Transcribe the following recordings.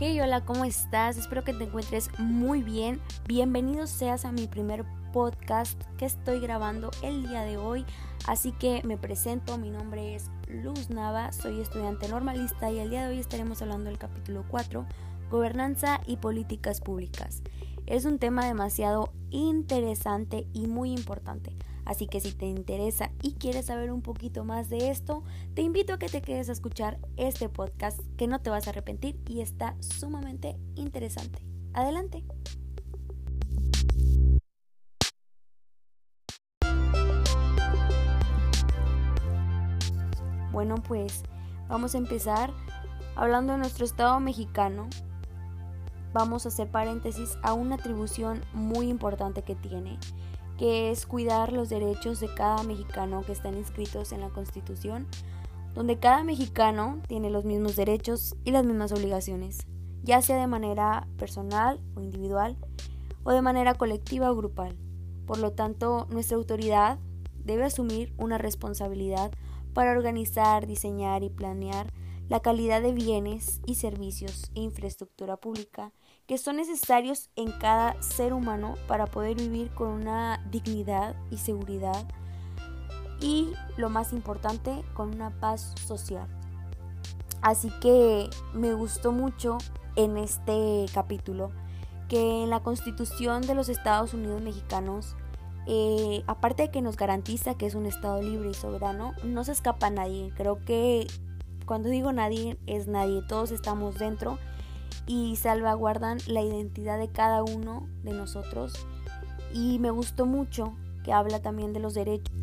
Hey, hola, ¿cómo estás? Espero que te encuentres muy bien. Bienvenido seas a mi primer podcast que estoy grabando el día de hoy. Así que me presento, mi nombre es Luz Nava, soy estudiante normalista y el día de hoy estaremos hablando del capítulo 4, Gobernanza y Políticas Públicas. Es un tema demasiado interesante y muy importante. Así que si te interesa y quieres saber un poquito más de esto, te invito a que te quedes a escuchar este podcast que no te vas a arrepentir y está sumamente interesante. Adelante. Bueno, pues vamos a empezar hablando de nuestro Estado mexicano. Vamos a hacer paréntesis a una atribución muy importante que tiene que es cuidar los derechos de cada mexicano que están inscritos en la Constitución, donde cada mexicano tiene los mismos derechos y las mismas obligaciones, ya sea de manera personal o individual, o de manera colectiva o grupal. Por lo tanto, nuestra autoridad debe asumir una responsabilidad para organizar, diseñar y planear la calidad de bienes y servicios e infraestructura pública que son necesarios en cada ser humano para poder vivir con una dignidad y seguridad y lo más importante con una paz social. Así que me gustó mucho en este capítulo que en la constitución de los Estados Unidos mexicanos, eh, aparte de que nos garantiza que es un Estado libre y soberano, no se escapa nadie. Creo que cuando digo nadie es nadie, todos estamos dentro y salvaguardan la identidad de cada uno de nosotros. Y me gustó mucho que habla también de los derechos.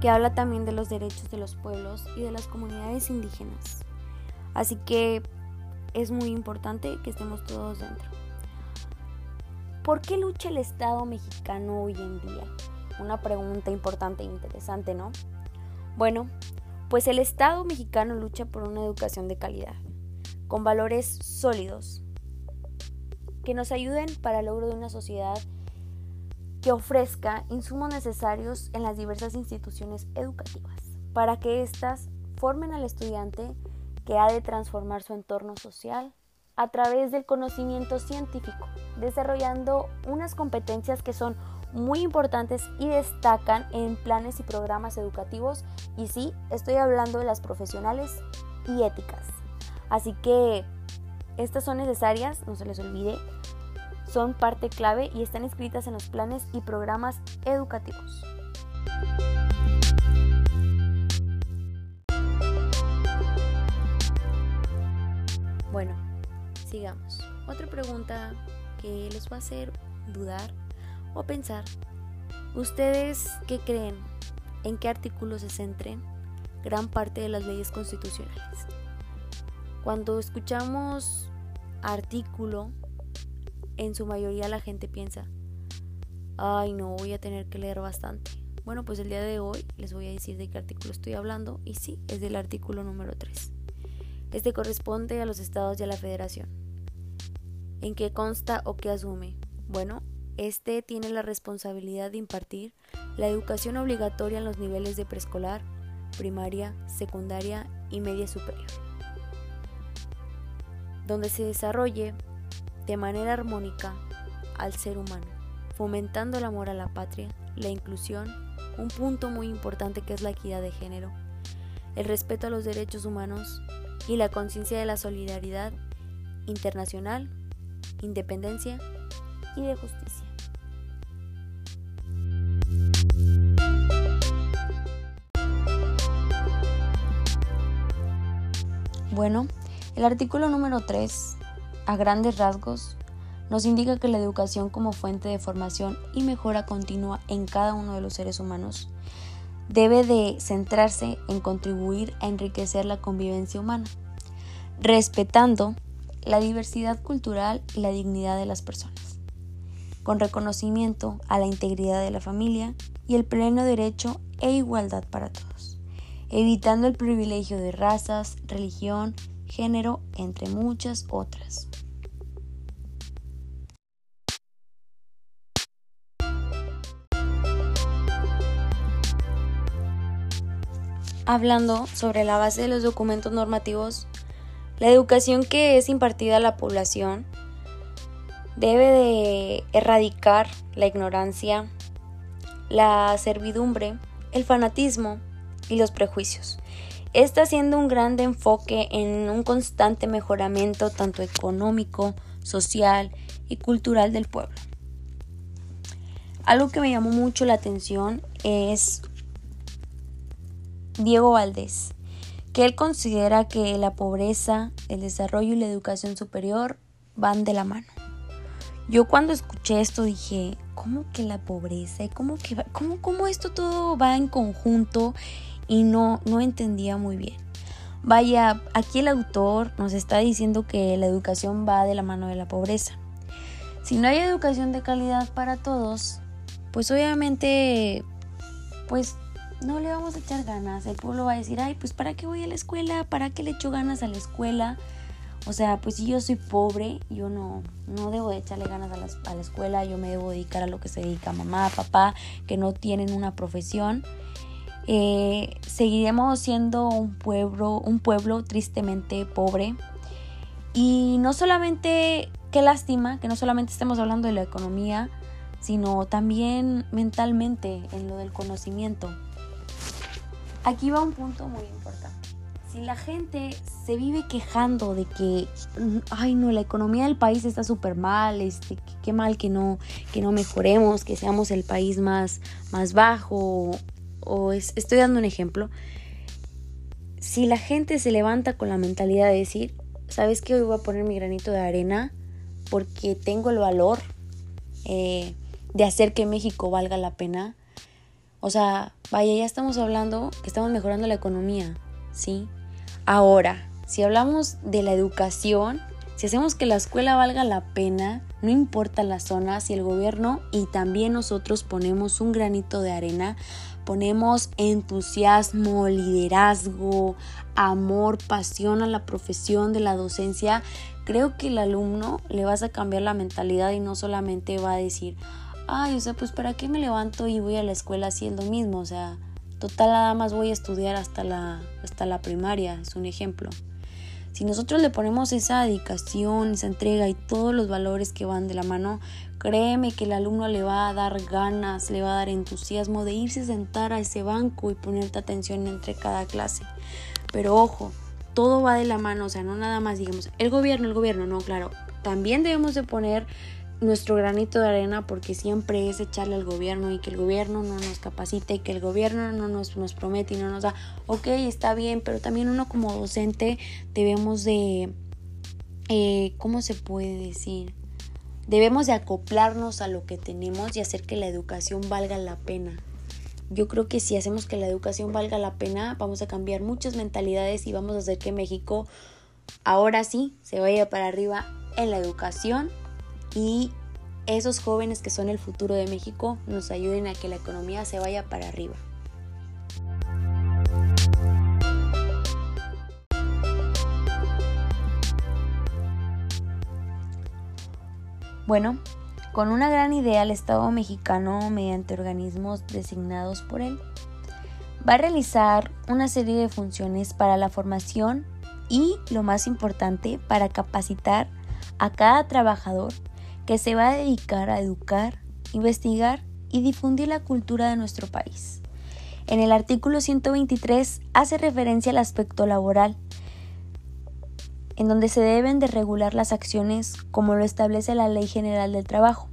que habla también de los derechos de los pueblos y de las comunidades indígenas. Así que es muy importante que estemos todos dentro. ¿Por qué lucha el Estado mexicano hoy en día? Una pregunta importante e interesante, ¿no? Bueno, pues el Estado mexicano lucha por una educación de calidad, con valores sólidos, que nos ayuden para el logro de una sociedad que ofrezca insumos necesarios en las diversas instituciones educativas, para que éstas formen al estudiante que ha de transformar su entorno social a través del conocimiento científico, desarrollando unas competencias que son muy importantes y destacan en planes y programas educativos y sí, estoy hablando de las profesionales y éticas. Así que estas son necesarias, no se les olvide, son parte clave y están inscritas en los planes y programas educativos. Bueno, sigamos. Otra pregunta que les va a hacer dudar o pensar, ¿ustedes qué creen? ¿En qué artículos se centren gran parte de las leyes constitucionales? Cuando escuchamos artículo, en su mayoría la gente piensa, ay no, voy a tener que leer bastante. Bueno, pues el día de hoy les voy a decir de qué artículo estoy hablando y sí, es del artículo número 3. Este corresponde a los estados y a la federación. ¿En qué consta o qué asume? Bueno, este tiene la responsabilidad de impartir la educación obligatoria en los niveles de preescolar, primaria, secundaria y media superior, donde se desarrolle de manera armónica al ser humano, fomentando el amor a la patria, la inclusión, un punto muy importante que es la equidad de género, el respeto a los derechos humanos y la conciencia de la solidaridad internacional, independencia y de justicia. Bueno, el artículo número 3, a grandes rasgos, nos indica que la educación como fuente de formación y mejora continua en cada uno de los seres humanos debe de centrarse en contribuir a enriquecer la convivencia humana, respetando la diversidad cultural y la dignidad de las personas, con reconocimiento a la integridad de la familia y el pleno derecho e igualdad para todos evitando el privilegio de razas, religión, género, entre muchas otras. hablando sobre la base de los documentos normativos, la educación que es impartida a la población debe de erradicar la ignorancia, la servidumbre, el fanatismo y los prejuicios. Está haciendo un gran enfoque en un constante mejoramiento tanto económico, social y cultural del pueblo. Algo que me llamó mucho la atención es Diego Valdés, que él considera que la pobreza, el desarrollo y la educación superior van de la mano. Yo cuando escuché esto dije, ¿cómo que la pobreza? ¿Y cómo que cómo, cómo esto todo va en conjunto? Y no, no entendía muy bien. Vaya, aquí el autor nos está diciendo que la educación va de la mano de la pobreza. Si no hay educación de calidad para todos, pues obviamente, pues no le vamos a echar ganas. El pueblo va a decir, ay, pues ¿para qué voy a la escuela? ¿Para qué le echo ganas a la escuela? O sea, pues si yo soy pobre, yo no, no debo de echarle ganas a la, a la escuela, yo me debo dedicar a lo que se dedica mamá, papá, que no tienen una profesión. Eh, seguiremos siendo un pueblo, un pueblo tristemente pobre. Y no solamente, qué lástima, que no solamente estemos hablando de la economía, sino también mentalmente en lo del conocimiento. Aquí va un punto muy importante. Si la gente se vive quejando de que, ay no, la economía del país está súper mal, este, qué mal que no, que no mejoremos, que seamos el país más, más bajo o estoy dando un ejemplo, si la gente se levanta con la mentalidad de decir, ¿sabes qué? Hoy voy a poner mi granito de arena porque tengo el valor eh, de hacer que México valga la pena. O sea, vaya, ya estamos hablando que estamos mejorando la economía, ¿sí? Ahora, si hablamos de la educación, si hacemos que la escuela valga la pena, no importa la zona, si el gobierno y también nosotros ponemos un granito de arena ponemos entusiasmo, liderazgo, amor, pasión a la profesión de la docencia, creo que el alumno le vas a cambiar la mentalidad y no solamente va a decir, ay, o sea, pues para qué me levanto y voy a la escuela es lo mismo, o sea, total nada más voy a estudiar hasta la, hasta la primaria, es un ejemplo. Si nosotros le ponemos esa dedicación, esa entrega y todos los valores que van de la mano, créeme que el alumno le va a dar ganas, le va a dar entusiasmo de irse a sentar a ese banco y ponerte atención entre cada clase. Pero ojo, todo va de la mano, o sea, no nada más digamos, el gobierno, el gobierno, no, claro, también debemos de poner nuestro granito de arena porque siempre es echarle al gobierno y que el gobierno no nos capacite y que el gobierno no nos, nos promete y no nos da, ok, está bien, pero también uno como docente debemos de, eh, ¿cómo se puede decir? Debemos de acoplarnos a lo que tenemos y hacer que la educación valga la pena. Yo creo que si hacemos que la educación valga la pena, vamos a cambiar muchas mentalidades y vamos a hacer que México ahora sí se vaya para arriba en la educación y esos jóvenes que son el futuro de México nos ayuden a que la economía se vaya para arriba. Bueno, con una gran idea el Estado mexicano, mediante organismos designados por él, va a realizar una serie de funciones para la formación y, lo más importante, para capacitar a cada trabajador que se va a dedicar a educar, investigar y difundir la cultura de nuestro país. En el artículo 123 hace referencia al aspecto laboral, en donde se deben de regular las acciones como lo establece la Ley General del Trabajo,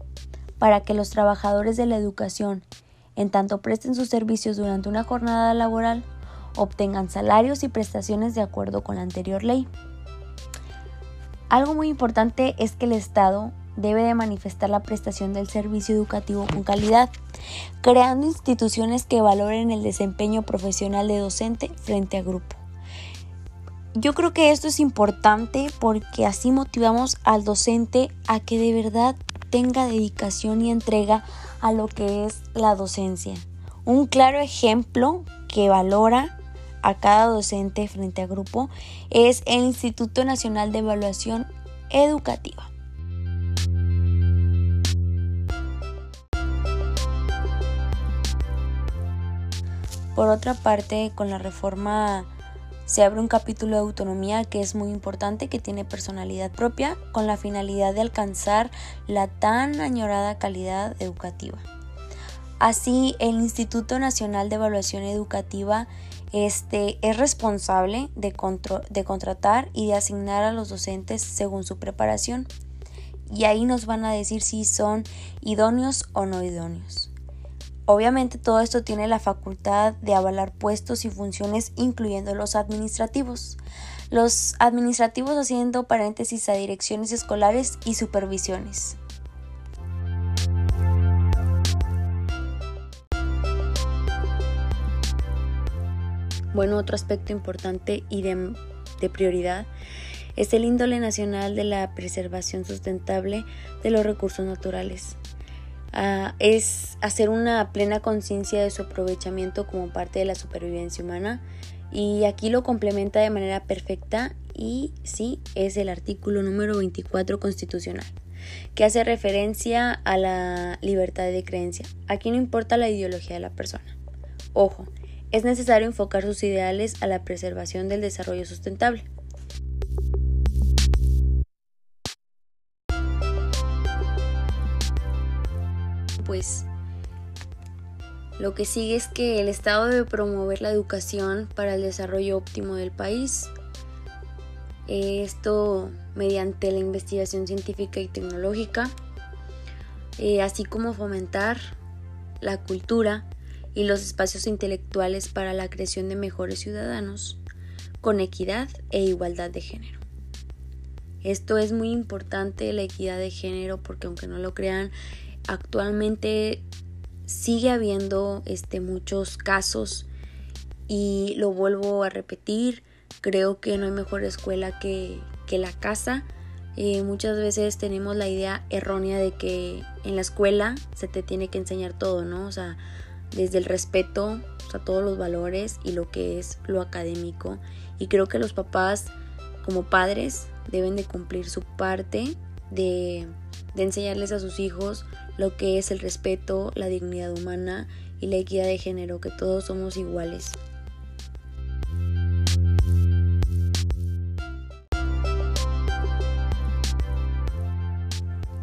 para que los trabajadores de la educación, en tanto presten sus servicios durante una jornada laboral, obtengan salarios y prestaciones de acuerdo con la anterior ley. Algo muy importante es que el Estado debe de manifestar la prestación del servicio educativo con calidad, creando instituciones que valoren el desempeño profesional de docente frente a grupo. Yo creo que esto es importante porque así motivamos al docente a que de verdad tenga dedicación y entrega a lo que es la docencia. Un claro ejemplo que valora a cada docente frente a grupo es el Instituto Nacional de Evaluación Educativa. Por otra parte, con la reforma se abre un capítulo de autonomía que es muy importante, que tiene personalidad propia, con la finalidad de alcanzar la tan añorada calidad educativa. Así, el Instituto Nacional de Evaluación Educativa este, es responsable de, de contratar y de asignar a los docentes según su preparación. Y ahí nos van a decir si son idóneos o no idóneos. Obviamente todo esto tiene la facultad de avalar puestos y funciones incluyendo los administrativos. Los administrativos haciendo paréntesis a direcciones escolares y supervisiones. Bueno, otro aspecto importante y de, prioridad es el índole nacional de la preservación sustentable de los recursos naturales. Es hacer una plena conciencia de su aprovechamiento como parte de la supervivencia humana y aquí lo complementa de manera perfecta y sí es el artículo número 24 constitucional que hace referencia a la libertad de creencia. Aquí no importa la ideología de la persona. Ojo, es necesario enfocar sus ideales a la preservación del desarrollo sustentable. Pues lo que sigue es que el Estado debe promover la educación para el desarrollo óptimo del país. Esto mediante la investigación científica y tecnológica, eh, así como fomentar la cultura y los espacios intelectuales para la creación de mejores ciudadanos con equidad e igualdad de género. Esto es muy importante, la equidad de género, porque aunque no lo crean, actualmente sigue habiendo este, muchos casos y lo vuelvo a repetir, creo que no hay mejor escuela que, que la casa. Eh, muchas veces tenemos la idea errónea de que en la escuela se te tiene que enseñar todo, ¿no? O sea, desde el respeto a todos los valores y lo que es lo académico. Y creo que los papás como padres deben de cumplir su parte de, de enseñarles a sus hijos lo que es el respeto, la dignidad humana y la equidad de género, que todos somos iguales.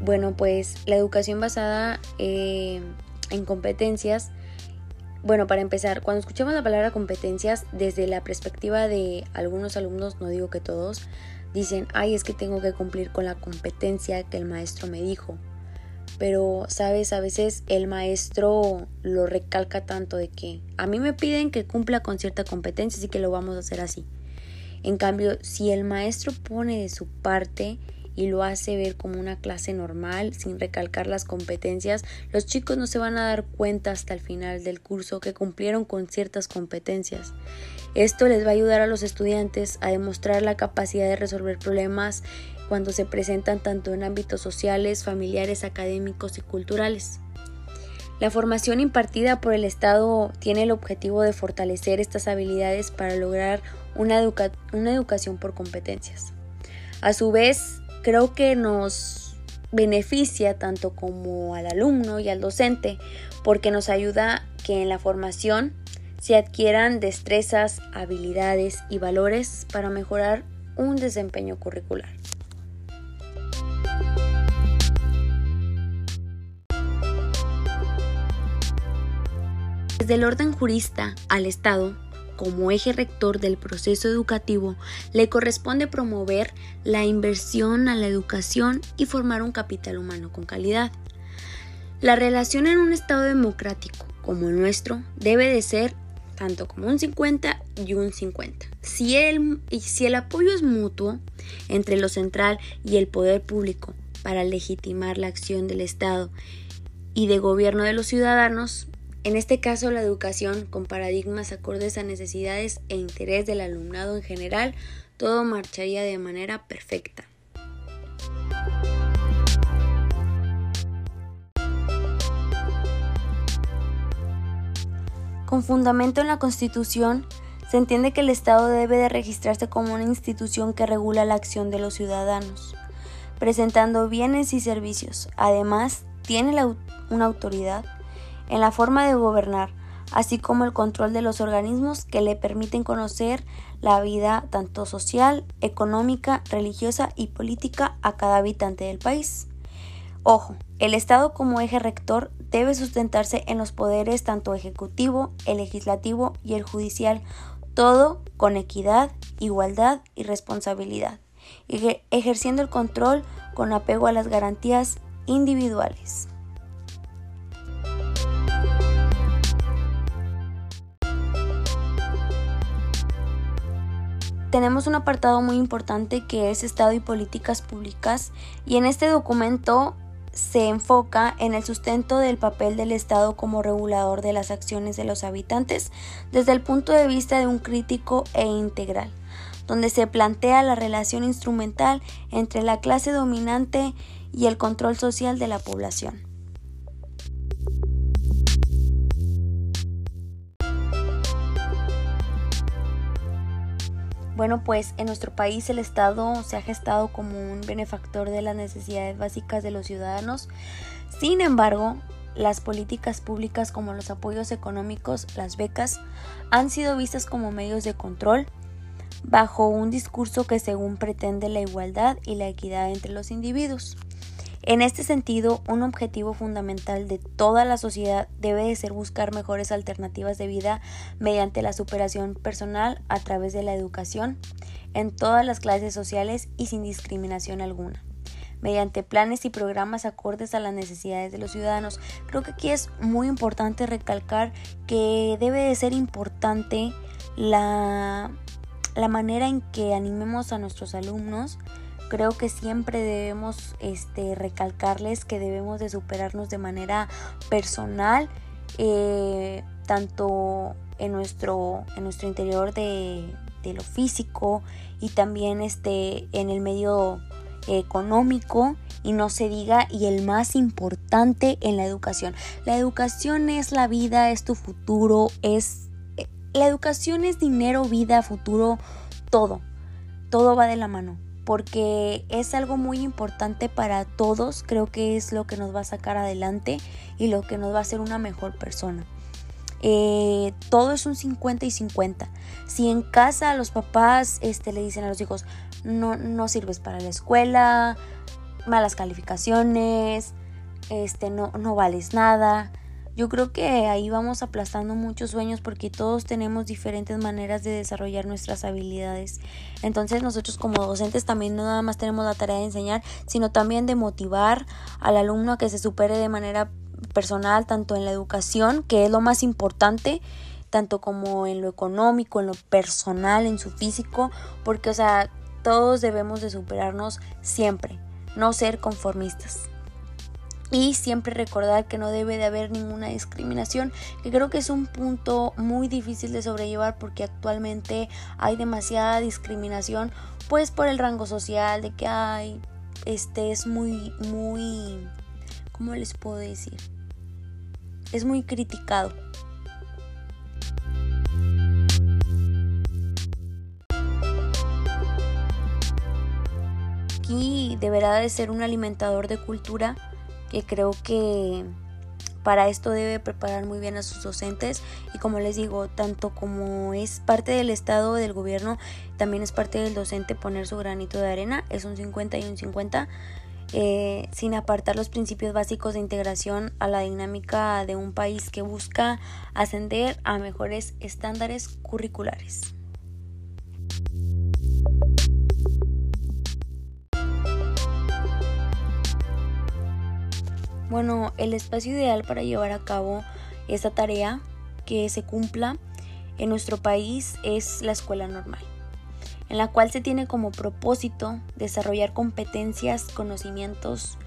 Bueno, pues la educación basada eh, en competencias bueno, para empezar, cuando escuchamos la palabra competencias, desde la perspectiva de algunos alumnos, no digo que todos, dicen, ay, es que tengo que cumplir con la competencia que el maestro me dijo. Pero, sabes, a veces el maestro lo recalca tanto de que a mí me piden que cumpla con cierta competencia, así que lo vamos a hacer así. En cambio, si el maestro pone de su parte, y lo hace ver como una clase normal sin recalcar las competencias, los chicos no se van a dar cuenta hasta el final del curso que cumplieron con ciertas competencias. Esto les va a ayudar a los estudiantes a demostrar la capacidad de resolver problemas cuando se presentan tanto en ámbitos sociales, familiares, académicos y culturales. La formación impartida por el Estado tiene el objetivo de fortalecer estas habilidades para lograr una, una educación por competencias. A su vez, creo que nos beneficia tanto como al alumno y al docente porque nos ayuda que en la formación se adquieran destrezas, habilidades y valores para mejorar un desempeño curricular. Desde el orden jurista al Estado, como eje rector del proceso educativo, le corresponde promover la inversión a la educación y formar un capital humano con calidad. La relación en un Estado democrático como el nuestro debe de ser tanto como un 50 y un 50. Si el, si el apoyo es mutuo entre lo central y el poder público para legitimar la acción del Estado y de gobierno de los ciudadanos, en este caso, la educación con paradigmas acordes a necesidades e interés del alumnado en general, todo marcharía de manera perfecta. Con fundamento en la Constitución, se entiende que el Estado debe de registrarse como una institución que regula la acción de los ciudadanos, presentando bienes y servicios. Además, tiene una autoridad en la forma de gobernar así como el control de los organismos que le permiten conocer la vida tanto social, económica, religiosa y política a cada habitante del país. Ojo, el Estado como eje rector debe sustentarse en los poderes tanto ejecutivo, el legislativo y el judicial, todo con equidad, igualdad y responsabilidad, ejerciendo el control con apego a las garantías individuales. tenemos un apartado muy importante que es Estado y políticas públicas y en este documento se enfoca en el sustento del papel del Estado como regulador de las acciones de los habitantes desde el punto de vista de un crítico e integral, donde se plantea la relación instrumental entre la clase dominante y el control social de la población. Bueno, pues en nuestro país el Estado se ha gestado como un benefactor de las necesidades básicas de los ciudadanos. Sin embargo, las políticas públicas como los apoyos económicos, las becas, han sido vistas como medios de control bajo un discurso que según pretende la igualdad y la equidad entre los individuos. En este sentido, un objetivo fundamental de toda la sociedad debe de ser buscar mejores alternativas de vida mediante la superación personal a través de la educación en todas las clases sociales y sin discriminación alguna mediante planes y programas acordes a las necesidades de los ciudadanos. Creo que aquí es muy importante recalcar que debe de ser importante la, la manera en que animemos a nuestros alumnos creo que siempre debemos este, recalcarles que debemos de superarnos de manera personal, eh, tanto en nuestro, en nuestro interior de, lo físico y también este, en el medio económico y no se diga y el más importante en la educación. La educación es la vida, es tu futuro, es la educación es dinero, vida, futuro, todo. Todo va de la mano porque es algo muy importante para todos, creo que es lo que nos va a sacar adelante y lo que nos va a hacer una mejor persona. Eh, todo es un 50 y 50. Si en casa los papás este, le dicen a los hijos, no, no sirves para la escuela, malas calificaciones, este, no, no vales nada, yo creo que ahí vamos aplastando muchos sueños porque todos tenemos diferentes maneras de desarrollar nuestras habilidades. Entonces nosotros como docentes también no nada más tenemos la tarea de enseñar, sino también de motivar al alumno a que se supere de manera personal, tanto en la educación, que es lo más importante, tanto como en lo económico, en lo personal, en su físico, porque o sea, todos debemos de superarnos siempre, no ser conformistas y siempre recordar que no debe de haber ninguna discriminación, que creo que es un punto muy difícil de sobrellevar porque actualmente hay demasiada discriminación, pues por el rango social, de que hay, este es muy, muy, ¿cómo les puedo decir? Es muy criticado. Aquí deberá de ser un alimentador de cultura que creo que para esto debe preparar muy bien a sus docentes y como les digo, tanto como es parte del Estado, del gobierno, también es parte del docente poner su granito de arena, es un 50 y un 50, eh, sin apartar los principios básicos de integración a la dinámica de un país que busca ascender a mejores estándares curriculares. Bueno, el espacio ideal para llevar a cabo esta tarea que se cumpla en nuestro país es la escuela normal, en la cual se tiene como propósito desarrollar competencias, conocimientos,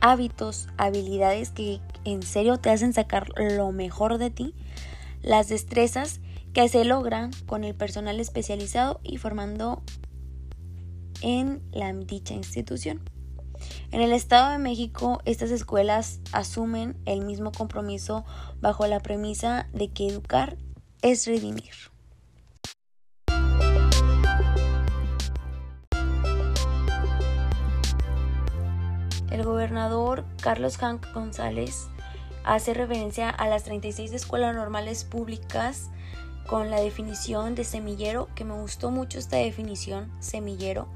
hábitos, habilidades que en serio te hacen sacar lo mejor de ti, las destrezas que se logran con el personal especializado y formando en la dicha institución. En el Estado de México, estas escuelas asumen el mismo compromiso bajo la premisa de que educar es redimir. El gobernador Carlos Hank González hace referencia a las 36 escuelas normales públicas con la definición de semillero, que me gustó mucho esta definición, semillero,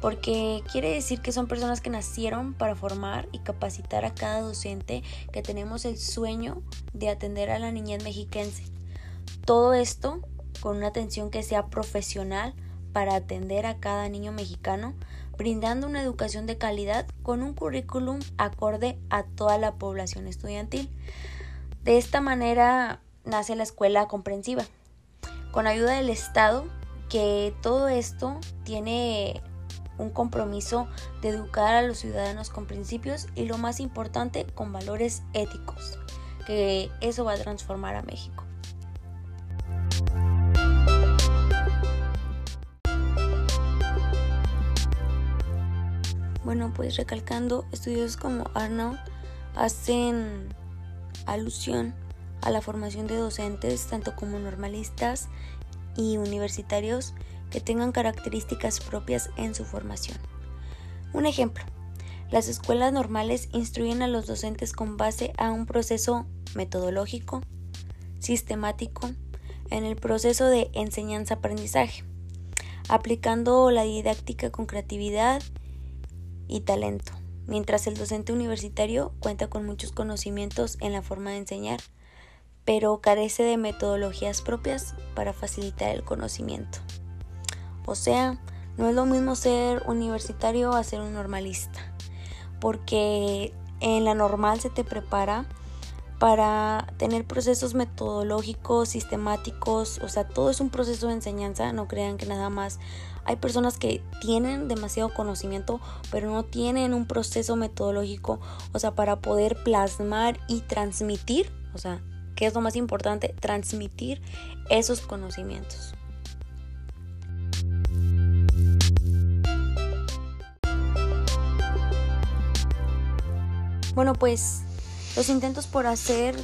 porque quiere decir que son personas que nacieron para formar y capacitar a cada docente que tenemos el sueño de atender a la niñez mexiquense. Todo esto con una atención que sea profesional para atender a cada niño mexicano, brindando una educación de calidad con un currículum acorde a toda la población estudiantil. De esta manera nace la escuela comprensiva, con ayuda del Estado, que todo esto tiene un compromiso de educar a los ciudadanos con principios y lo más importante, con valores éticos, que eso va a transformar a México. Bueno, pues recalcando, estudios como Arnaud hacen alusión a la formación de docentes, tanto como normalistas y universitarios, que tengan características propias en su formación. Un ejemplo, las escuelas normales instruyen a los docentes con base a un proceso metodológico, sistemático, en el proceso de enseñanza-aprendizaje, aplicando la didáctica con creatividad y talento, mientras el docente universitario cuenta con muchos conocimientos en la forma de enseñar, pero carece de metodologías propias para facilitar el conocimiento. O sea, no es lo mismo ser universitario a ser un normalista, porque en la normal se te prepara para tener procesos metodológicos, sistemáticos, o sea, todo es un proceso de enseñanza, no crean que nada más hay personas que tienen demasiado conocimiento, pero no tienen un proceso metodológico, o sea, para poder plasmar y transmitir, o sea, ¿qué es lo más importante? Transmitir esos conocimientos. Bueno, pues los intentos por hacer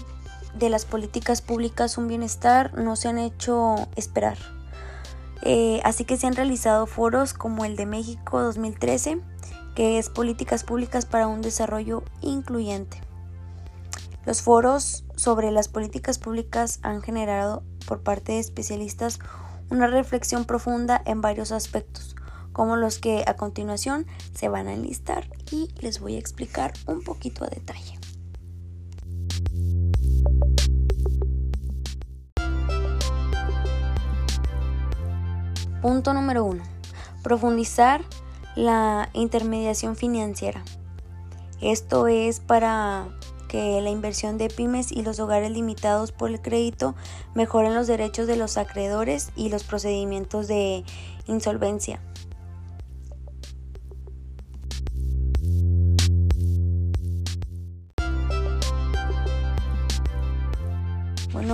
de las políticas públicas un bienestar no se han hecho esperar. Eh, así que se han realizado foros como el de México 2013, que es Políticas Públicas para un Desarrollo Incluyente. Los foros sobre las políticas públicas han generado por parte de especialistas una reflexión profunda en varios aspectos, como los que a continuación se van a enlistar y les voy a explicar un poquito a detalle. Punto número uno. Profundizar la intermediación financiera. Esto es para que la inversión de pymes y los hogares limitados por el crédito mejoren los derechos de los acreedores y los procedimientos de insolvencia.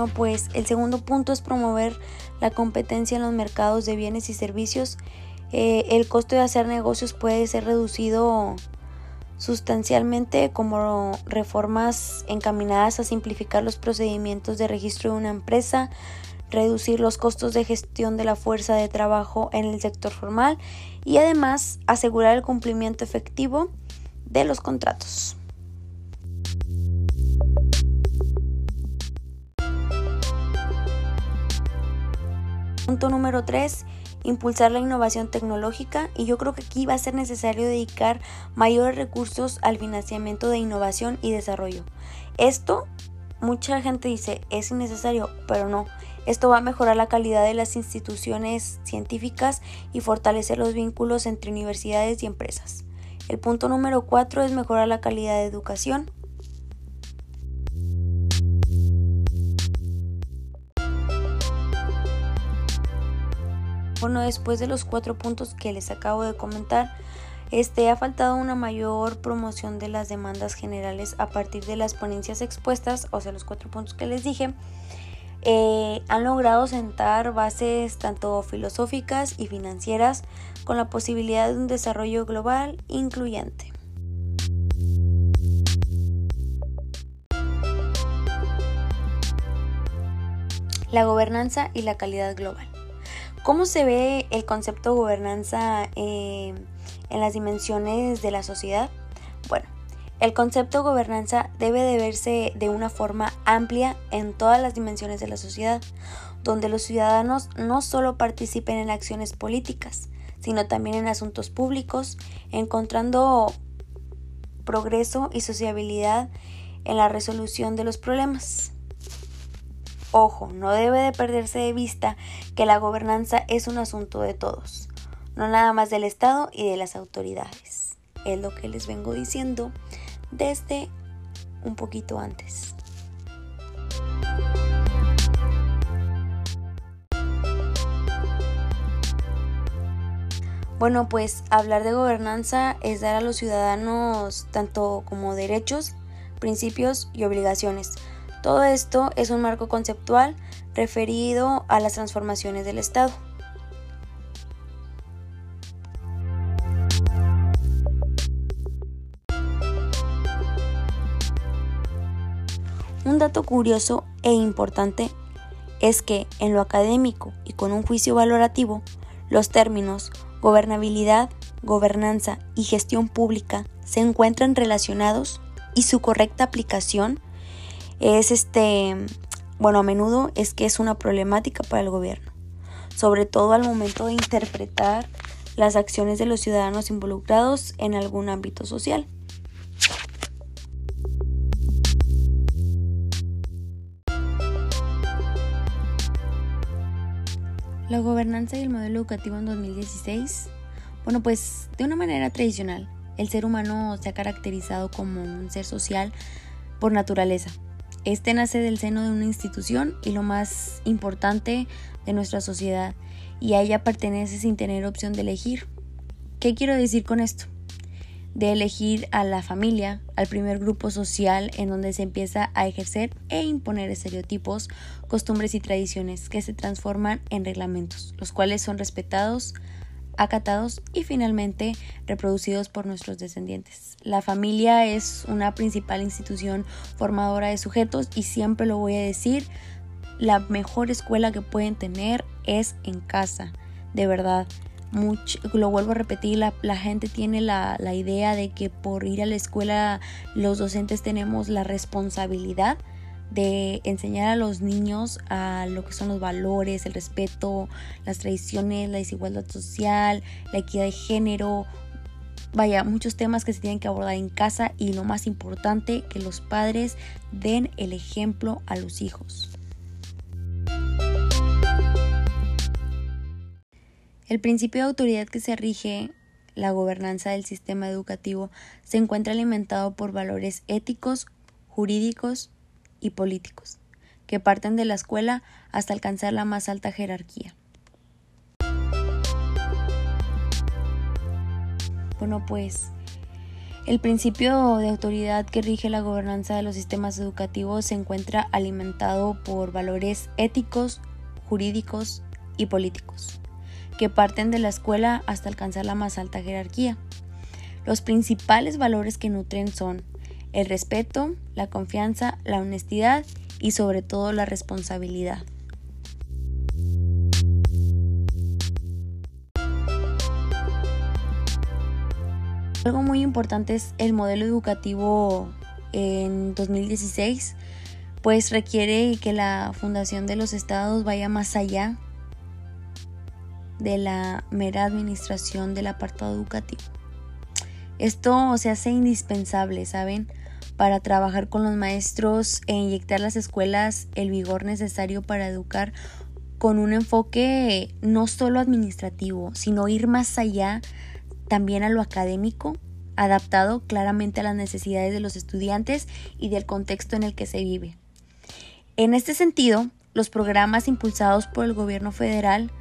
Pues el segundo punto es promover la competencia en los mercados de bienes y servicios. Eh, el costo de hacer negocios puede ser reducido sustancialmente como reformas encaminadas a simplificar los procedimientos de registro de una empresa, reducir los costos de gestión de la fuerza de trabajo en el sector formal y además asegurar el cumplimiento efectivo de los contratos. Punto número 3, impulsar la innovación tecnológica y yo creo que aquí va a ser necesario dedicar mayores recursos al financiamiento de innovación y desarrollo. Esto, mucha gente dice, es innecesario, pero no. Esto va a mejorar la calidad de las instituciones científicas y fortalecer los vínculos entre universidades y empresas. El punto número 4 es mejorar la calidad de educación. Bueno, después de los cuatro puntos que les acabo de comentar, este ha faltado una mayor promoción de las demandas generales a partir de las ponencias expuestas, o sea, los cuatro puntos que les dije. Eh, han logrado sentar bases tanto filosóficas y financieras con la posibilidad de un desarrollo global incluyente. La gobernanza y la calidad global. ¿Cómo se ve el concepto gobernanza eh, en las dimensiones de la sociedad? Bueno, El concepto gobernanza debe de verse de una forma amplia en todas las dimensiones de la sociedad, donde los ciudadanos no solo participen en acciones políticas, sino también en asuntos públicos, encontrando progreso y sociabilidad en la resolución de los problemas. Ojo, no debe de perderse de vista que la gobernanza es un asunto de todos, no nada más del Estado y de las autoridades. Es lo que les vengo diciendo desde un poquito antes. Bueno, pues hablar de gobernanza es dar a los ciudadanos tanto como derechos, principios y obligaciones. Todo esto es un marco conceptual referido a las transformaciones del Estado. Un dato curioso e importante es que en lo académico y con un juicio valorativo, los términos gobernabilidad, gobernanza y gestión pública se encuentran relacionados y su correcta aplicación es este, bueno, a menudo es que es una problemática para el gobierno, sobre todo al momento de interpretar las acciones de los ciudadanos involucrados en algún ámbito social. La gobernanza y el modelo educativo en 2016. Bueno, pues de una manera tradicional, el ser humano se ha caracterizado como un ser social por naturaleza. Este nace del seno de una institución y lo más importante de nuestra sociedad, y a ella pertenece sin tener opción de elegir. ¿Qué quiero decir con esto? de elegir a la familia, al primer grupo social en donde se empieza a ejercer e imponer estereotipos, costumbres y tradiciones que se transforman en reglamentos, los cuales son respetados, acatados y finalmente reproducidos por nuestros descendientes. La familia es una principal institución formadora de sujetos y siempre lo voy a decir, la mejor escuela que pueden tener es en casa, de verdad lo vuelvo a repetir, la, gente tiene la, la, idea de que por ir a la escuela los docentes tenemos la responsabilidad de enseñar a los niños a lo que son los valores, el respeto, las tradiciones, la desigualdad social, la equidad de género, vaya, muchos temas que se tienen que abordar en casa y lo más importante, que los padres den el ejemplo a los hijos. El principio de autoridad que se rige la gobernanza del sistema educativo se encuentra alimentado por valores éticos, jurídicos y políticos, que parten de la escuela hasta alcanzar la más alta jerarquía. Bueno, pues el principio de autoridad que rige la gobernanza de los sistemas educativos se encuentra alimentado por valores éticos, jurídicos y políticos que parten de la escuela hasta alcanzar la más alta jerarquía. Los principales valores que nutren son el respeto, la confianza, la honestidad y sobre todo la responsabilidad. Algo muy importante es el modelo educativo en 2016, pues requiere que la fundación de los estados vaya más allá de la mera administración del apartado educativo. Esto se hace indispensable, ¿saben? Para trabajar con los maestros e inyectar a las escuelas el vigor necesario para educar con un enfoque no solo administrativo, sino ir más allá también a lo académico, adaptado claramente a las necesidades de los estudiantes y del contexto en el que se vive. En este sentido, los programas impulsados por el gobierno federal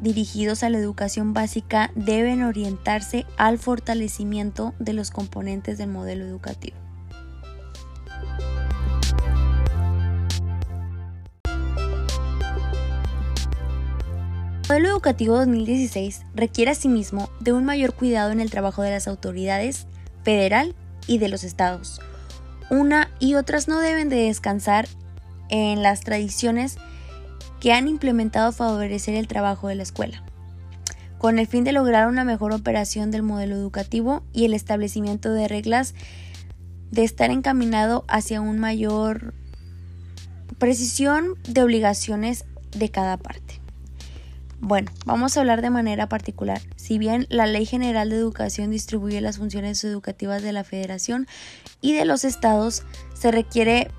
dirigidos a la educación básica deben orientarse al fortalecimiento de los componentes del modelo educativo. Modelo educativo 2016 requiere asimismo de un mayor cuidado en el trabajo de las autoridades federal y de los estados. Una y otras no deben de descansar en las tradiciones que han implementado favorecer el trabajo de la escuela, con el fin de lograr una mejor operación del modelo educativo y el establecimiento de reglas de estar encaminado hacia un mayor precisión de obligaciones de cada parte. Bueno, vamos a hablar de manera particular. Si bien la Ley General de Educación distribuye las funciones educativas de la Federación y de los estados, se requiere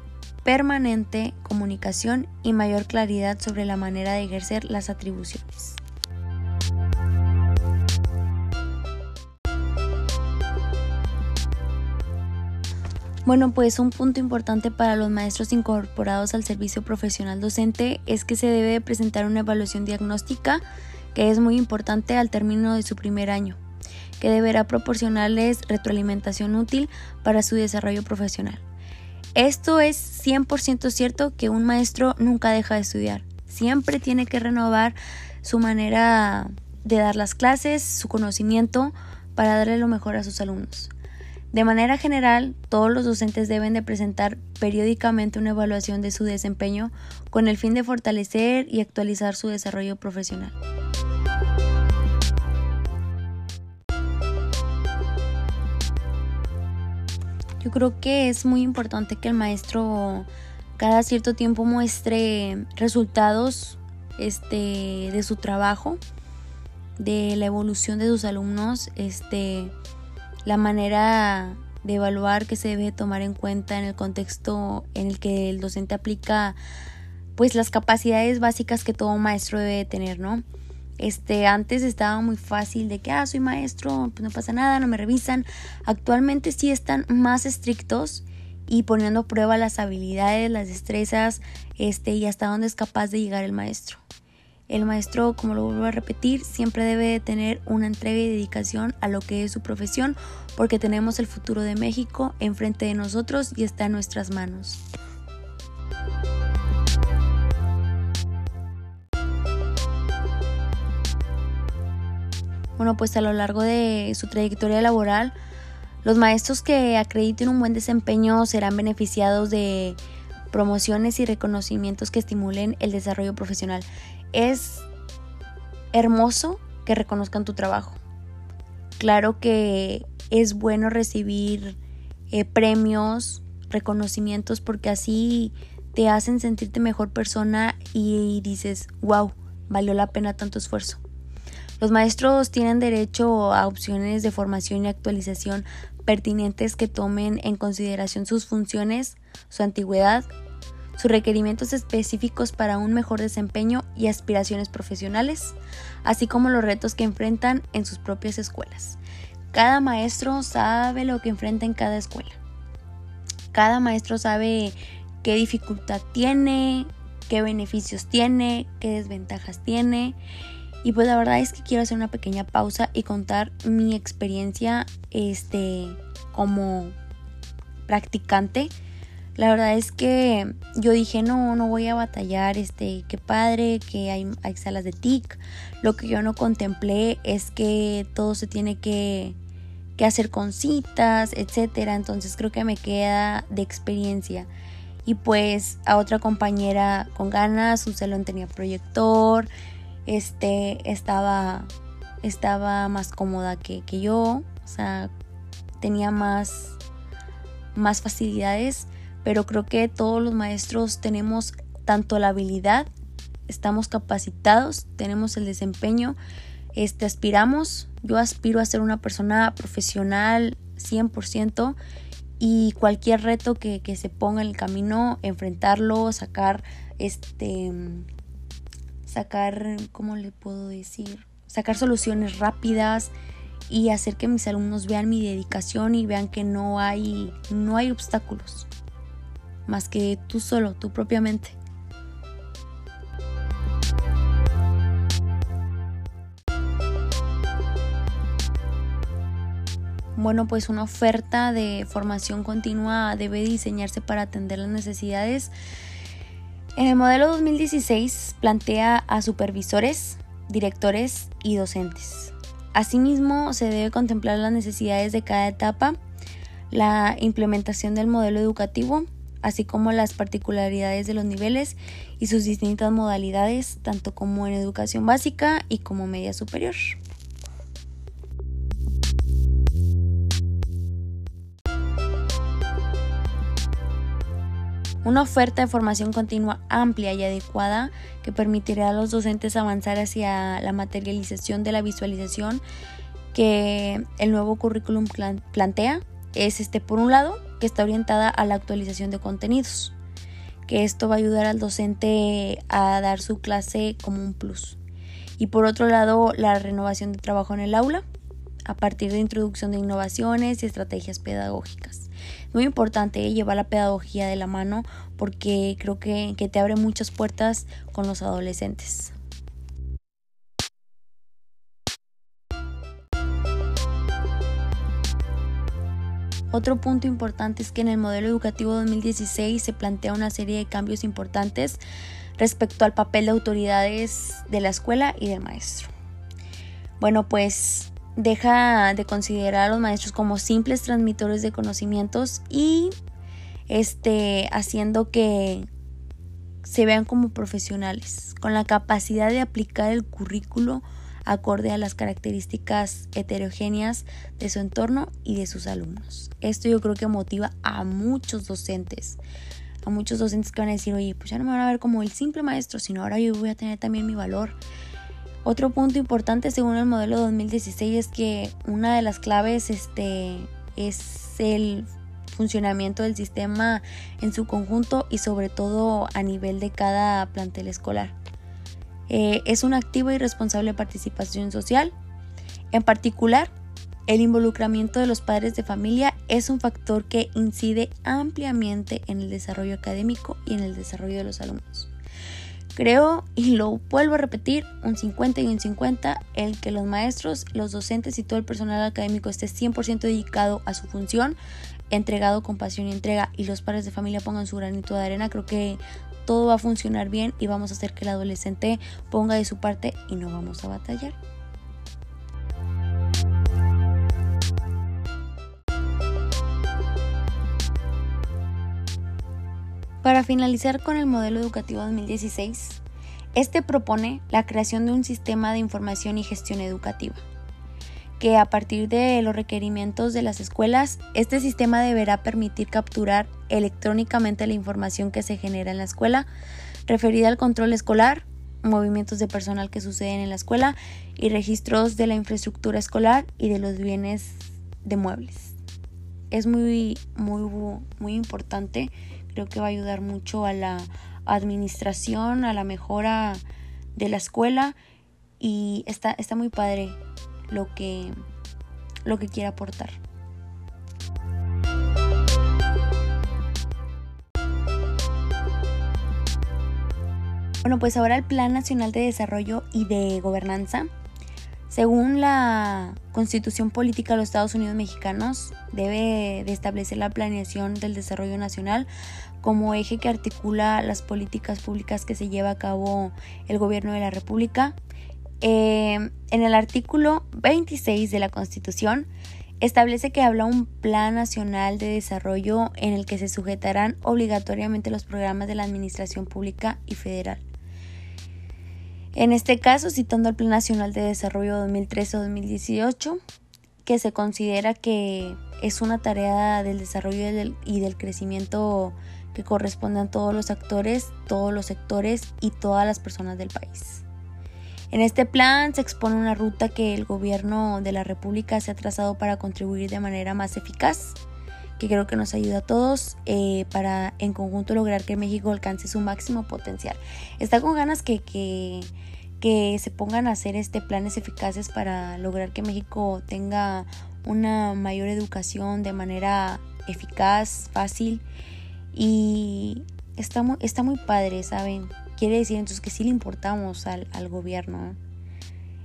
permanente comunicación y mayor claridad sobre la manera de ejercer las atribuciones. Bueno, pues un punto importante para los maestros incorporados al servicio profesional docente es que se debe presentar una evaluación diagnóstica que es muy importante al término de su primer año, que deberá proporcionarles retroalimentación útil para su desarrollo profesional. Esto es 100% cierto que un maestro nunca deja de estudiar, siempre tiene que renovar su manera de dar las clases, su conocimiento para darle lo mejor a sus alumnos. De manera general, todos los docentes deben de presentar periódicamente una evaluación de su desempeño con el fin de fortalecer y actualizar su desarrollo profesional. Yo creo que es muy importante que el maestro cada cierto tiempo muestre resultados este, de su trabajo, de la evolución de sus alumnos, este, la manera de evaluar que se debe tomar en cuenta en el contexto en el que el docente aplica pues las capacidades básicas que todo maestro debe tener, ¿no? Este, antes estaba muy fácil de que, ah, soy maestro, pues no pasa nada, no me revisan. Actualmente sí están más estrictos y poniendo a prueba las habilidades, las destrezas, este, y hasta dónde es capaz de llegar el maestro. El maestro, como lo vuelvo a repetir, siempre debe tener una entrega y dedicación a lo que es su profesión, porque tenemos el futuro de México enfrente de nosotros y está en nuestras manos. Bueno, pues a lo largo de su trayectoria laboral, los maestros que acrediten un buen desempeño serán beneficiados de promociones y reconocimientos que estimulen el desarrollo profesional es hermoso que reconozcan tu trabajo. Claro que es bueno recibir eh, premios, reconocimientos, porque así te hacen sentirte mejor persona y dices, wow, valió la pena tanto esfuerzo. Los maestros tienen derecho a opciones de formación y actualización pertinentes que tomen en consideración sus funciones, su antigüedad sus requerimientos específicos para un mejor desempeño y aspiraciones profesionales, así como los retos que enfrentan en sus propias escuelas. Cada maestro sabe lo que enfrenta en cada escuela. Cada maestro sabe qué dificultad tiene, qué beneficios tiene, qué desventajas tiene. Y pues la verdad es que quiero hacer una pequeña pausa y contar mi experiencia este como practicante la verdad es que yo dije, no, no voy a batallar, este, qué padre que hay, hay salas de TIC. Lo que yo no contemplé es que todo se tiene que, que hacer con citas, etcétera. Entonces creo que me queda de experiencia. Y pues a otra compañera con ganas, su salón tenía proyector, este, estaba, estaba más cómoda que, que yo, o sea, tenía más, más facilidades pero creo que todos los maestros tenemos tanto la habilidad, estamos capacitados, tenemos el desempeño, este, aspiramos, yo aspiro a ser una persona profesional 100% y cualquier reto que, que, se ponga en el camino, enfrentarlo, sacar, este, sacar, ¿cómo le puedo decir? Sacar soluciones rápidas y hacer que mis alumnos vean mi dedicación y vean que no hay, no hay obstáculos más que tú solo, tú propiamente. Bueno, pues una oferta de formación continua debe diseñarse para atender las necesidades. En el modelo 2016 plantea a supervisores, directores y docentes. Asimismo, se debe contemplar las necesidades de cada etapa, la implementación del modelo educativo, así como las particularidades de los niveles y sus distintas modalidades, tanto como en educación básica y como media superior. una oferta de formación continua amplia y adecuada que permitirá a los docentes avanzar hacia la materialización de la visualización que el nuevo currículum plantea es este por un lado que está orientada a la actualización de contenidos que esto va a ayudar al docente a dar su clase como un plus y por otro lado la renovación de trabajo en el aula a partir de introducción de innovaciones y estrategias pedagógicas. Muy importante ¿eh? llevar la pedagogía de la mano porque creo que, que te abre muchas puertas con los adolescentes. Otro punto importante es que en el modelo educativo 2016 se plantea una serie de cambios importantes respecto al papel de autoridades de la escuela y del maestro. Bueno, pues deja de considerar a los maestros como simples transmitores de conocimientos y este haciendo que se vean como profesionales, con la capacidad de aplicar el currículo acorde a las características heterogéneas de su entorno y de sus alumnos. Esto yo creo que motiva a muchos docentes, a muchos docentes que van a decir, oye, pues ya no me van a ver como el simple maestro, sino ahora yo voy a tener también mi valor otro punto importante según el modelo 2016 es que una de las claves este, es el funcionamiento del sistema en su conjunto y sobre todo a nivel de cada plantel escolar. Eh, es una activa y responsable participación social. En particular, el involucramiento de los padres de familia es un factor que incide ampliamente en el desarrollo académico y en el desarrollo de los alumnos. Creo, y lo vuelvo a repetir, un 50 y un 50, el que los maestros, los docentes y todo el personal académico esté 100% dedicado a su función, entregado con pasión y entrega, y los padres de familia pongan su granito de arena, creo que todo va a funcionar bien y vamos a hacer que el adolescente ponga de su parte y no vamos a batallar. Para finalizar con el modelo educativo 2016, este propone la creación de un sistema de información y gestión educativa, que a partir de los requerimientos de las escuelas, este sistema deberá permitir capturar electrónicamente la información que se genera en la escuela, referida al control escolar, movimientos de personal que suceden en la escuela y registros de la infraestructura escolar y de los bienes de muebles. Es muy, muy, muy importante creo que va a ayudar mucho a la administración, a la mejora de la escuela y está, está muy padre lo que, lo que aportar. Bueno, pues ahora el Plan Nacional de Desarrollo y de Gobernanza según la Constitución Política de los Estados Unidos Mexicanos, debe de establecer la planeación del desarrollo nacional como eje que articula las políticas públicas que se lleva a cabo el gobierno de la República. Eh, en el artículo 26 de la Constitución establece que habla un plan nacional de desarrollo en el que se sujetarán obligatoriamente los programas de la Administración Pública y Federal. En este caso, citando el Plan Nacional de Desarrollo 2013-2018, que se considera que es una tarea del desarrollo y del, crecimiento que corresponde a todos los actores, todos los sectores y todas las personas del país. En este plan se expone una ruta que el gobierno de la República se ha trazado para contribuir de manera más eficaz, que creo que nos ayuda a todos eh, para en conjunto lograr que México alcance su máximo potencial. Está con ganas que, que que se pongan a hacer este planes eficaces para lograr que México tenga una mayor educación de manera eficaz, fácil y está muy, está muy padre, ¿saben? Quiere decir entonces que sí le importamos al, al gobierno.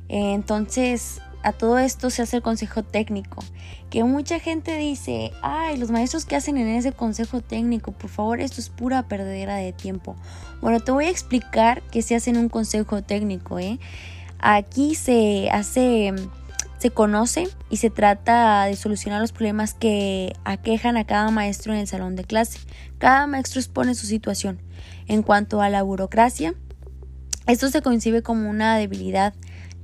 entonces, a todo esto se hace el consejo técnico, que mucha gente dice, ay, los maestros que hacen en ese consejo técnico, por favor, esto es pura perdedera de tiempo. Bueno, te voy a explicar qué se hace en un consejo técnico, ¿eh? Aquí se hace, se conoce y se trata de solucionar los problemas que aquejan a cada maestro en el salón de clase. Cada maestro expone su situación. En cuanto a la burocracia, esto se concibe como una debilidad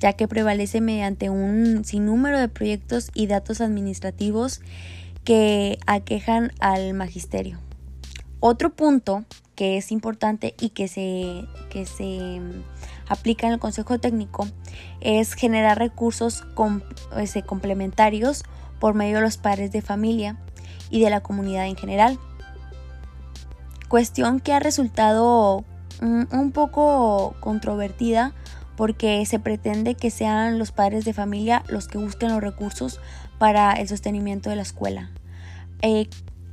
ya que prevalece mediante un sinnúmero de proyectos y datos administrativos que aquejan al magisterio. Otro punto que es importante y que se, que se mm, aplica en el Consejo Técnico es generar recursos complementarios por medio de los padres de familia y de la comunidad en general. Cuestión que ha resultado un poco controvertida porque se pretende que sean los padres de familia los que busquen los recursos para el sostenimiento de la escuela. Eh,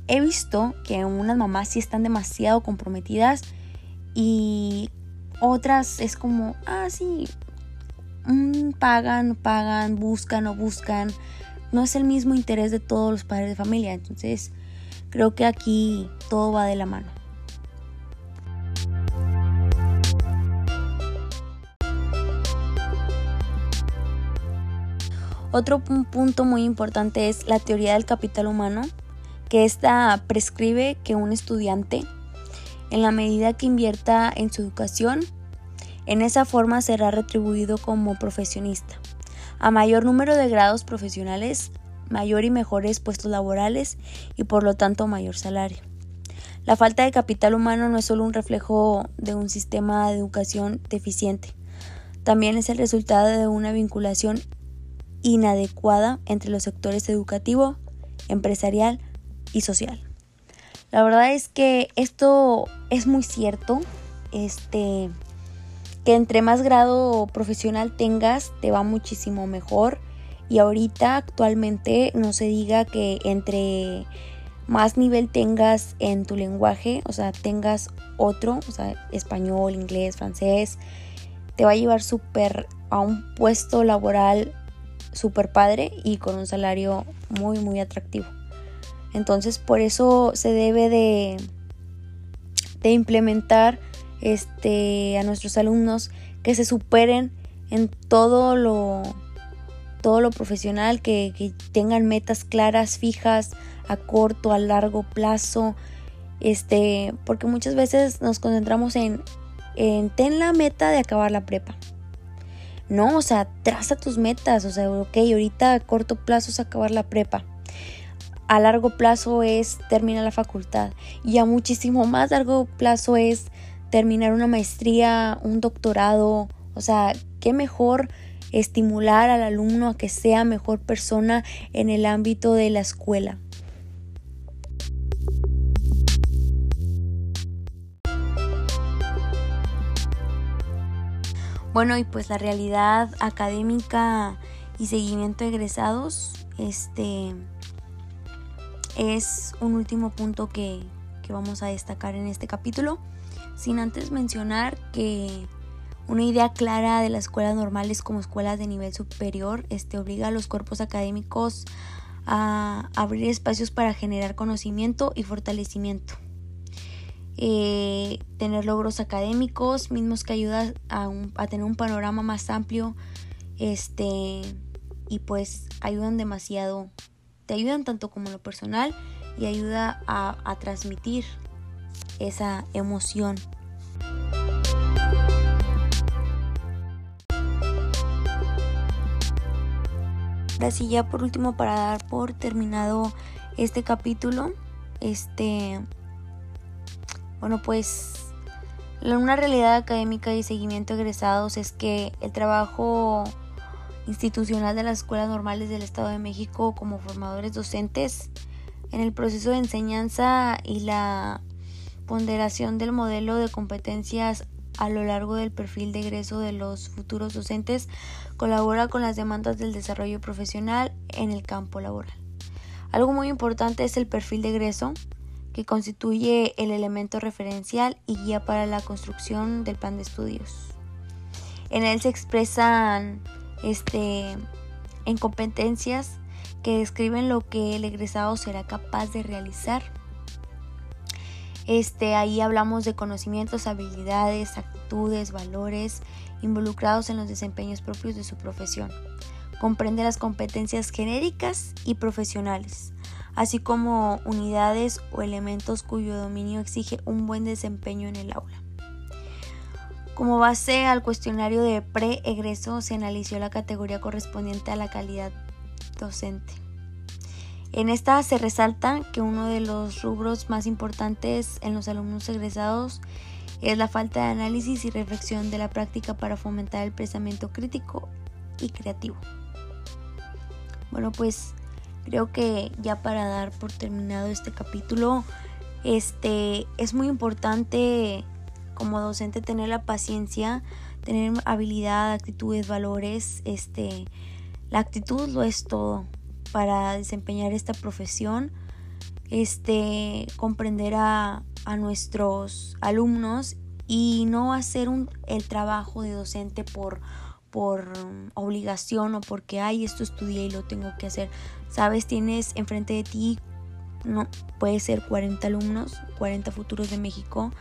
he visto que unas mamás sí están demasiado comprometidas y otras es como, ah, sí, mm, pagan, pagan, buscan o buscan. No es el mismo interés de todos los padres de familia. Entonces, creo que aquí todo va de la mano. Otro punto muy importante es la teoría del capital humano, que esta prescribe que un estudiante, en la medida que invierta en su educación, en esa forma será retribuido como profesionista. A mayor número de grados profesionales, mayor y mejores puestos laborales y por lo tanto mayor salario. La falta de capital humano no es solo un reflejo de un sistema de educación deficiente, también es el resultado de una vinculación inadecuada entre los sectores educativo, empresarial y social. La verdad es que esto es muy cierto, este que entre más grado profesional tengas te va muchísimo mejor y ahorita actualmente no se diga que entre más nivel tengas en tu lenguaje, o sea, tengas otro, o sea, español, inglés, francés, te va a llevar súper a un puesto laboral súper padre y con un salario muy, muy atractivo. Entonces, por eso se debe de, implementar este, a nuestros alumnos que se superen en todo lo, todo lo profesional, que, que tengan metas claras, fijas, a corto, a largo plazo, este, porque muchas veces nos concentramos en, en ten la meta de acabar la prepa. No, o sea, traza tus metas, o sea, ok, ahorita a corto plazo es acabar la prepa. A largo plazo es terminar la facultad y a muchísimo más largo plazo es terminar una maestría, un doctorado, o sea, qué mejor estimular al alumno a que sea mejor persona en el ámbito de la escuela. Bueno, y pues la realidad académica y seguimiento de egresados, este es un último punto que, que vamos a destacar en este capítulo, sin antes mencionar que una idea clara de las escuelas normales como escuelas de nivel superior este, obliga a los cuerpos académicos a abrir espacios para generar conocimiento y fortalecimiento. Eh, tener logros académicos, mismos que ayudan a, tener un panorama más amplio, este, y pues ayudan demasiado, te ayudan tanto como lo personal y ayuda a, transmitir esa emoción. Así ya por último para dar por terminado este capítulo, este bueno, pues una realidad académica y seguimiento de egresados es que el trabajo institucional de las escuelas normales del Estado de México como formadores docentes en el proceso de enseñanza y la ponderación del modelo de competencias a lo largo del perfil de egreso de los futuros docentes colabora con las demandas del desarrollo profesional en el campo laboral. Algo muy importante es el perfil de egreso, que constituye el elemento referencial y guía para la construcción del plan de estudios. En él se expresan este, en competencias que describen lo que el egresado será capaz de realizar. Este, ahí hablamos de conocimientos, habilidades, actitudes, valores involucrados en los desempeños propios de su profesión. Comprende las competencias genéricas y profesionales, así como unidades o elementos cuyo dominio exige un buen desempeño en el aula. Como base al cuestionario de pre-egreso se analizó la categoría correspondiente a la calidad docente. En esta se resalta que uno de los rubros más importantes en los alumnos egresados es la falta de análisis y reflexión de la práctica para fomentar el pensamiento crítico y creativo. Bueno, pues creo que ya para dar por terminado este capítulo, este es muy importante como docente tener la paciencia, tener habilidad, actitudes, valores, este la actitud lo es todo para desempeñar esta profesión. Este comprender a, a nuestros alumnos y no hacer el trabajo de docente por, por obligación o porque, ay, esto estudié y lo tengo que hacer. Sabes, tienes enfrente de ti, no, puede ser 40 alumnos, 40 futuros de México,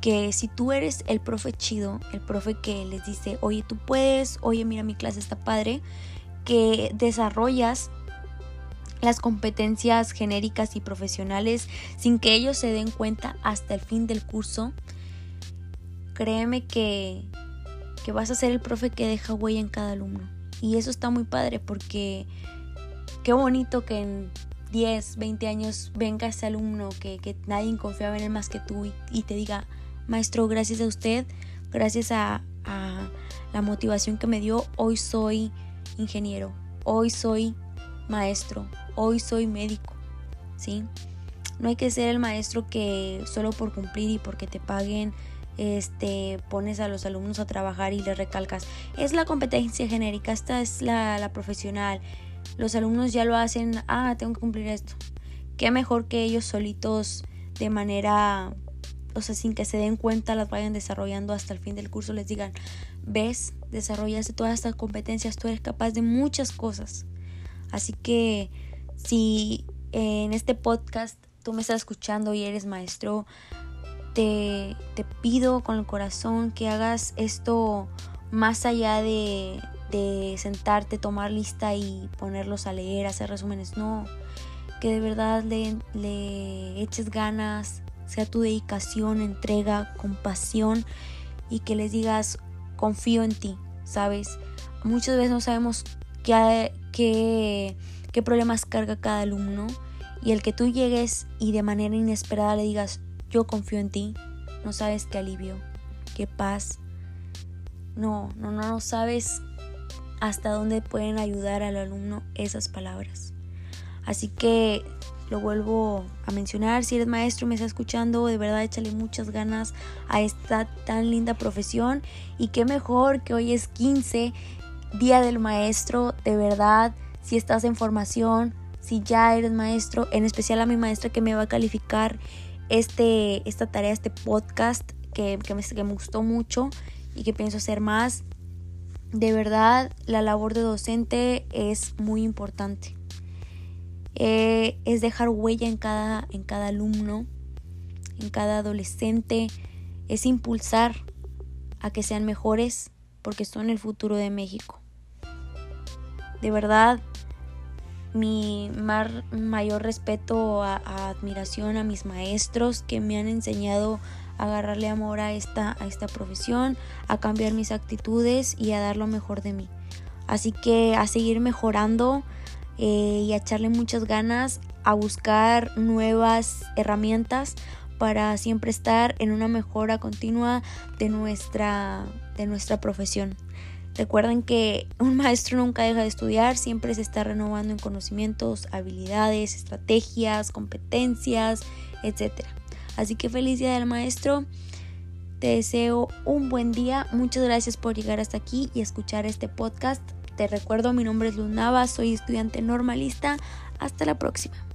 que si tú eres el profe chido, el profe que les dice, oye, tú puedes, oye, mira, mi clase está padre, que desarrollas las competencias genéricas y profesionales sin que ellos se den cuenta hasta el fin del curso, créeme que, que vas a ser el profe que deja huella en cada alumno. Y eso está muy padre porque qué bonito que en 10, 20 años venga ese alumno que, que nadie confiaba en él más que tú y, te diga, maestro, gracias a usted, gracias a, a la motivación que me dio, hoy soy ingeniero, hoy soy maestro, hoy soy médico, ¿sí? No hay que ser el maestro que solo por cumplir y porque te paguen este, pones a los alumnos a trabajar y les recalcas, es la competencia genérica, esta es la profesional. Los alumnos ya lo hacen, ah, tengo que cumplir esto. Qué mejor que ellos solitos de manera, o sea, sin que se den cuenta, las vayan desarrollando hasta el fin del curso, les digan, ves, desarrollaste todas estas competencias, tú eres capaz de muchas cosas. Así que si en este podcast tú me estás escuchando y eres maestro, te, te pido con el corazón que hagas esto más allá de, de sentarte, tomar lista y ponerlos a leer, hacer resúmenes. No, que de verdad le, le eches ganas, sea tu dedicación, entrega, compasión y que les digas, confío en ti, ¿sabes? Muchas veces no sabemos qué, qué, qué problemas carga cada alumno y el que tú llegues y de manera inesperada le digas, yo confío en ti. No sabes qué alivio, qué paz. No, no, no, no sabes hasta dónde pueden ayudar al alumno esas palabras. Así que lo vuelvo a mencionar, si eres maestro y me está escuchando, de verdad échale muchas ganas a esta tan linda profesión y qué mejor que hoy es 15, Día del Maestro, de verdad, si estás en formación, si ya eres maestro, en especial a mi maestra que me va a calificar este, esta tarea, este podcast que, me, que me gustó mucho y que pienso hacer más. De verdad, la labor de docente es muy importante. Eh, es dejar huella en cada, en cada alumno, en cada adolescente. Es impulsar a que sean mejores porque son el futuro de México. De verdad, mi mayor respeto, a, admiración a mis maestros que me han enseñado agarrarle amor a esta, a esta profesión, a cambiar mis actitudes y a dar lo mejor de mí. Así que a seguir mejorando eh, y a echarle muchas ganas, a buscar nuevas herramientas para siempre estar en una mejora continua de nuestra, de nuestra profesión. Recuerden que un maestro nunca deja de estudiar, siempre se está renovando en conocimientos, habilidades, estrategias, competencias, etc. Así que feliz día del maestro. Te deseo un buen día. Muchas gracias por llegar hasta aquí y escuchar este podcast. Te recuerdo, mi nombre es Luz soy estudiante normalista. Hasta la próxima.